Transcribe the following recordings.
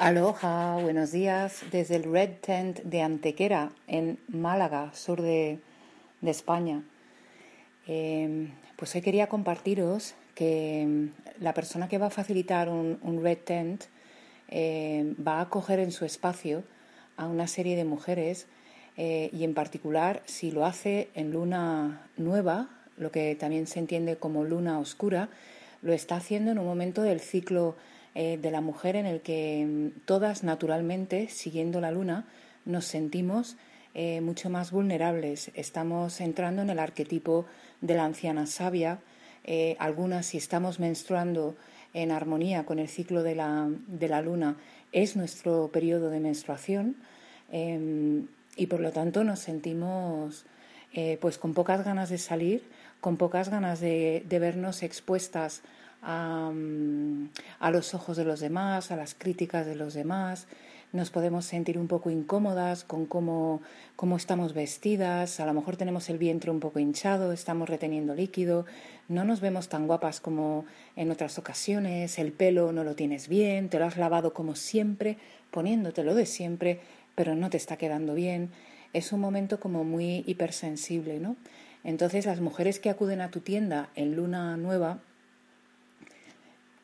Aloha, buenos días desde el Red Tent de Antequera, en Málaga, sur de, España. Eh, pues hoy quería compartiros que em, la persona que va a facilitar un, Red Tent eh, va a acoger en su espacio a una serie de mujeres eh, y en particular si lo hace en luna nueva, lo que también se entiende como luna oscura, lo está haciendo en un momento del ciclo eh, de la mujer en el que mm, todas naturalmente, siguiendo la luna, nos sentimos eh, mucho más vulnerables. Estamos entrando en el arquetipo de la anciana sabia. Eh, algunas, si estamos menstruando en armonía con el ciclo de la, de la luna, es nuestro periodo de menstruación em, y por lo tanto nos sentimos pues con pocas ganas de salir, con pocas ganas de, de vernos expuestas a, a, los ojos de los demás, a las críticas de los demás. Nos podemos sentir un poco incómodas con cómo, cómo estamos vestidas, a lo mejor tenemos el vientre un poco hinchado, estamos reteniendo líquido, no nos vemos tan guapas como en otras ocasiones, el pelo no lo tienes bien, te lo has lavado como siempre, poniéndotelo de siempre, pero no te está quedando bien. Es un momento como muy hipersensible, ¿no? Entonces las mujeres que acuden a tu tienda en luna nueva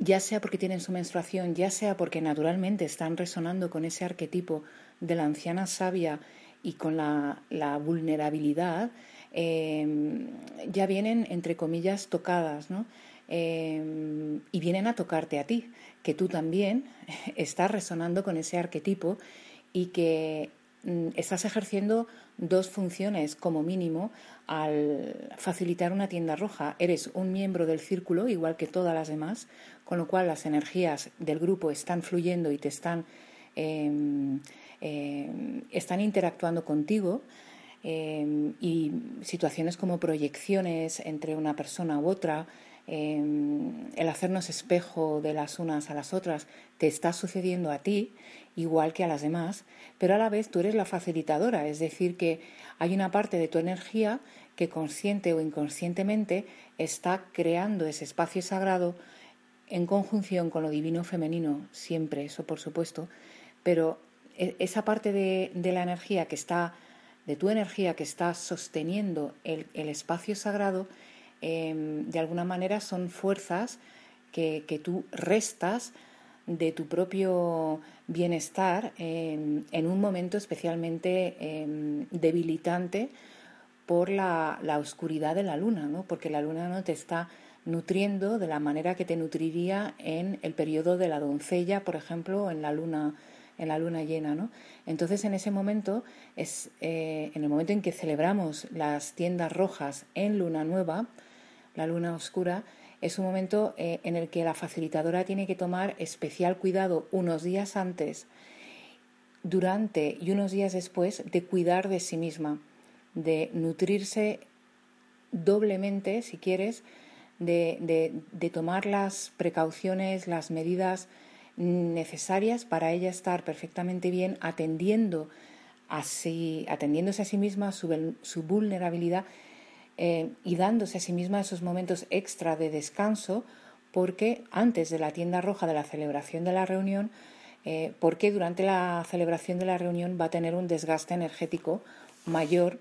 ya sea porque tienen su menstruación, ya sea porque naturalmente están resonando con ese arquetipo de la anciana sabia y con la, vulnerabilidad, em, ya vienen, entre comillas, tocadas, ¿no? Em, y vienen a tocarte a ti, que tú también estás resonando con ese arquetipo y que estás ejerciendo dos funciones como mínimo al facilitar una tienda roja. Eres un miembro del círculo, igual que todas las demás, con lo cual las energías del grupo están fluyendo y te están, em, em, están interactuando contigo. Em, y situaciones como proyecciones entre una persona u otra, el hacernos espejo de las unas a las otras, te está sucediendo a ti igual que a las demás, pero a la vez tú eres la facilitadora, es decir, que hay una parte de tu energía que consciente o inconscientemente está creando ese espacio sagrado en conjunción con lo divino femenino, siempre, eso por supuesto, pero e, esa parte de, la energía que está, de tu energía que está sosteniendo el, espacio sagrado, em, de alguna manera son fuerzas que, tú restas de tu propio bienestar en un momento especialmente em, debilitante por la, la, oscuridad de la luna, ¿no? porque la luna no te está nutriendo de la manera que te nutriría en el periodo de la doncella, por ejemplo, en la luna, en la luna llena. ¿no? Entonces, en ese momento, es, eh, en el momento en que celebramos las tiendas rojas en luna nueva, la luna oscura, es un momento eh, en el que la facilitadora tiene que tomar especial cuidado unos días antes, durante y unos días después de cuidar de sí misma de nutrirse doblemente, si quieres, de, de, tomar las precauciones, las medidas necesarias para ella estar perfectamente bien, atendiendo así, atendiéndose a sí misma su, su vulnerabilidad eh, y dándose a sí misma esos momentos extra de descanso, porque antes de la tienda roja de la celebración de la reunión, eh, porque durante la celebración de la reunión va a tener un desgaste energético mayor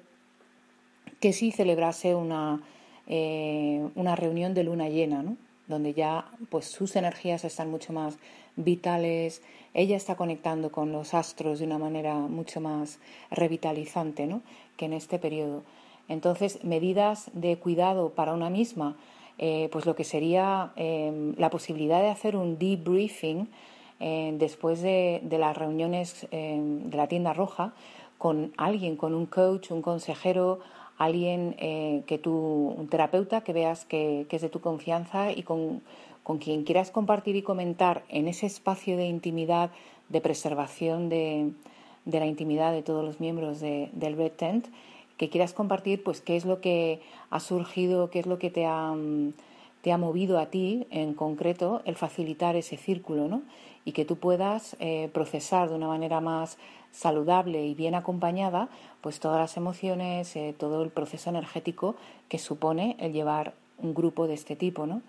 que si celebrase una, eh, una reunión de luna llena, ¿no? donde ya pues sus energías están mucho más vitales, ella está conectando con los astros de una manera mucho más revitalizante ¿no? que en este periodo. Entonces, medidas de cuidado para una misma, eh, pues lo que sería em, la posibilidad de hacer un debriefing eh, después de, las reuniones em, de la tienda roja con alguien, con un coach, un consejero, alguien eh, que tú, un terapeuta que veas que, es de tu confianza y con quien quieras compartir y comentar en ese espacio de intimidad, de preservación de, la intimidad de todos los miembros del Red Tent, que quieras compartir pues qué es lo que ha surgido, qué es lo que te ha, te ha movido a ti en concreto el facilitar ese círculo, ¿no? Y que tú puedas eh, procesar de una manera más saludable y bien acompañada, pues todas las emociones, eh, todo el proceso energético que supone el llevar un grupo de este tipo, ¿no?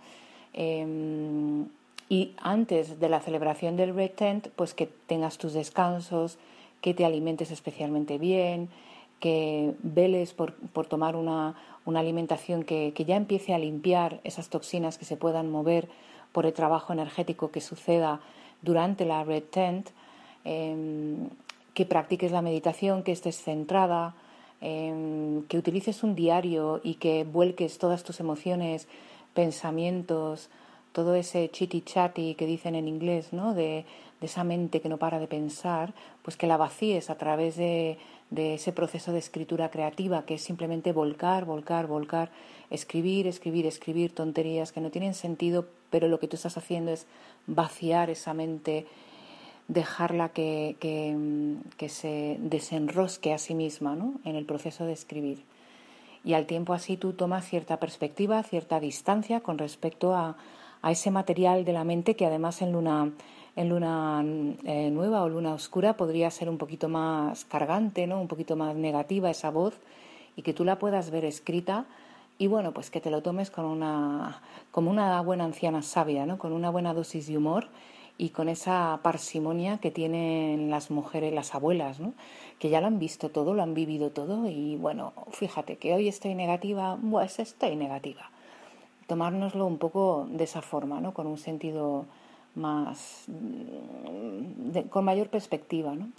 Em, y antes de la celebración del Red Tent, pues que tengas tus descansos, que te alimentes especialmente bien, que veles por, tomar una, alimentación que, ya empiece a limpiar esas toxinas que se puedan mover por el trabajo energético que suceda durante la Red Tent, em, que practiques la meditación, que estés centrada, em, que utilices un diario y que vuelques todas tus emociones pensamientos, todo ese chiti chati que dicen en inglés, ¿no? De, esa mente que no para de pensar, pues que la vacíes a través de, de ese proceso de escritura creativa, que es simplemente volcar, volcar, volcar, escribir, escribir, escribir tonterías que no tienen sentido, pero lo que tú estás haciendo es vaciar esa mente, dejarla que, que, que se desenrosque a sí misma ¿no? en el proceso de escribir y al tiempo así tú tomas cierta perspectiva, cierta distancia con respecto a, ese material de la mente que además en luna, en luna eh, nueva o luna oscura podría ser un poquito más cargante, ¿no? un poquito más negativa esa voz y que tú la puedas ver escrita y bueno, pues que te lo tomes con una, como una buena anciana sabia, ¿no? con una buena dosis de humor y con esa parsimonia que tienen las mujeres, las abuelas, ¿no? que ya lo han visto todo, lo han vivido todo y bueno, fíjate que hoy estoy negativa, pues estoy negativa. Tomárnoslo un poco de esa forma, ¿no? con un sentido más, con mayor perspectiva. ¿no?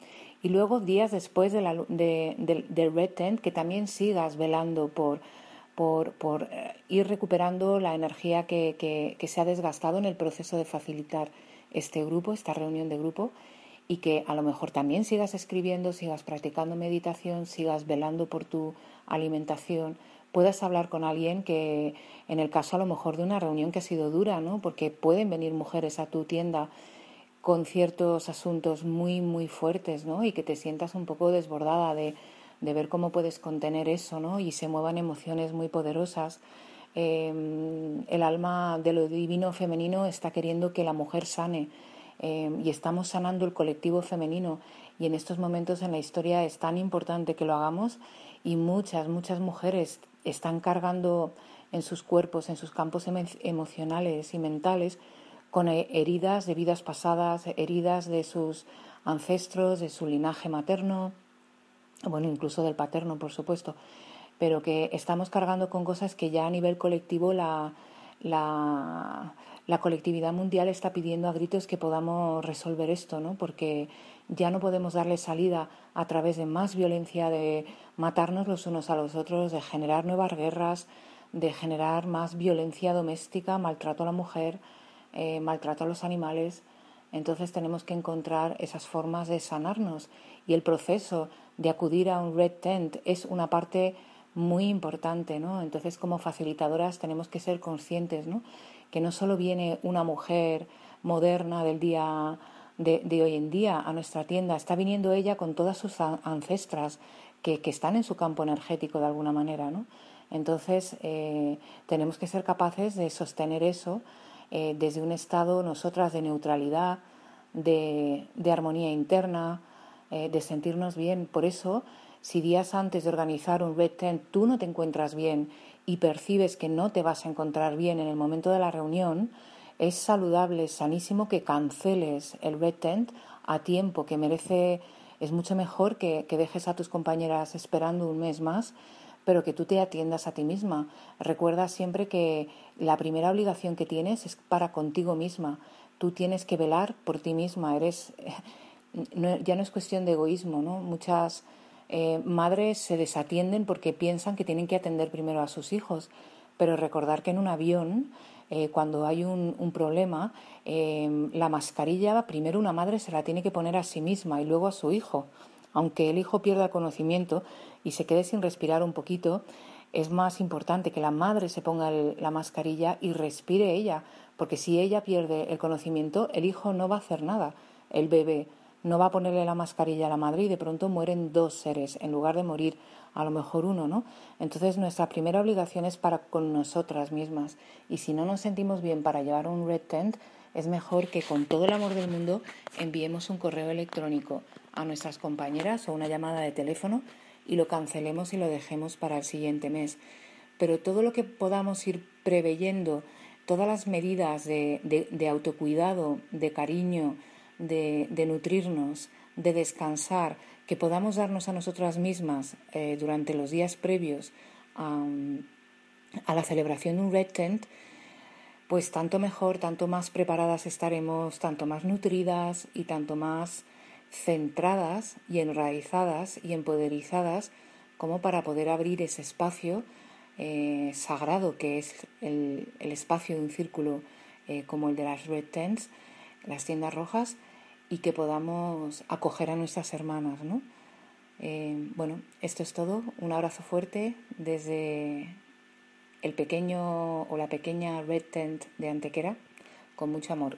Y luego días después de Red Tent, que también sigas velando por, eh, ir recuperando la energía que, que se ha desgastado en el proceso de facilitar este grupo, esta reunión de grupo, y que a lo mejor también sigas escribiendo, sigas practicando meditación, sigas velando por tu alimentación, puedas hablar con alguien que, en el caso a lo mejor de una reunión que ha sido dura, ¿no? Porque pueden venir mujeres a tu tienda con ciertos asuntos muy, muy fuertes, ¿no? Y que te sientas un poco desbordada de, de ver cómo puedes contener eso, ¿no? Y se muevan emociones muy poderosas Em, el alma de lo divino femenino está queriendo que la mujer sane em, y estamos sanando el colectivo femenino y en estos momentos en la historia es tan importante que lo hagamos y muchas, muchas mujeres están cargando en sus cuerpos, en sus campos emocionales y mentales con heridas de vidas pasadas, heridas de sus ancestros, de su linaje materno, bueno, incluso del paterno, por supuesto pero que estamos cargando con cosas que ya a nivel colectivo la, colectividad mundial está pidiendo a gritos que podamos resolver esto, ¿no? Porque ya no podemos darle salida a través de más violencia, de matarnos los unos a los otros, de generar nuevas guerras, de generar más violencia doméstica, maltrato a la mujer, eh, maltrato a los animales. Entonces tenemos que encontrar esas formas de sanarnos y el proceso de acudir a un red tent es una parte muy importante, ¿no? Entonces, como facilitadoras tenemos que ser conscientes, ¿no? Que no solo viene una mujer moderna del día de, hoy en día a nuestra tienda, está viniendo ella con todas sus ancestras que, están en su campo energético de alguna manera, ¿no? Entonces, eh, tenemos que ser capaces de sostener eso eh, desde un estado, nosotras, de neutralidad, de, armonía interna, eh, de sentirnos bien. Por eso, si días antes de organizar un Red Tent tú no te encuentras bien y percibes que no te vas a encontrar bien en el momento de la reunión, es saludable, sanísimo que canceles el Red Tent a tiempo, que merece, es mucho mejor que, que dejes a tus compañeras esperando un mes más pero que tú te atiendas a ti misma. Recuerda siempre que la primera obligación que tienes es para contigo misma. Tú tienes que velar por ti misma. Eres ya no es cuestión de egoísmo, ¿no? Muchas eh, madres se desatienden porque piensan que tienen que atender primero a sus hijos, pero recordar que en un avión, eh, cuando hay un, problema, eh, la mascarilla primero una madre se la tiene que poner a sí misma y luego a su hijo. Aunque el hijo pierda conocimiento y se quede sin respirar un poquito, es más importante que la madre se ponga la mascarilla y respire ella, porque si ella pierde el conocimiento, el hijo no va a hacer nada, el bebé no va a ponerle la mascarilla a la madre y de pronto mueren dos seres en lugar de morir a lo mejor uno, ¿no? Entonces nuestra primera obligación es para con nosotras mismas y si no nos sentimos bien para llevar un red tent, es mejor que con todo el amor del mundo enviemos un correo electrónico a nuestras compañeras o una llamada de teléfono y lo cancelemos y lo dejemos para el siguiente mes. Pero todo lo que podamos ir preveyendo, todas las medidas de, autocuidado, de cariño, de, nutrirnos, de descansar, que podamos darnos a nosotras mismas eh, durante los días previos a, a la celebración de un Red Tent, pues tanto mejor, tanto más preparadas estaremos, tanto más nutridas y tanto más centradas y enraizadas y empoderizadas como para poder abrir ese espacio eh, sagrado que es el, espacio de un círculo eh, como el de las Red Tents, las tiendas rojas, y que podamos acoger a nuestras hermanas. ¿no? Eh, bueno, esto es todo. Un abrazo fuerte desde el pequeño o la pequeña Red Tent de Antequera, con mucho amor.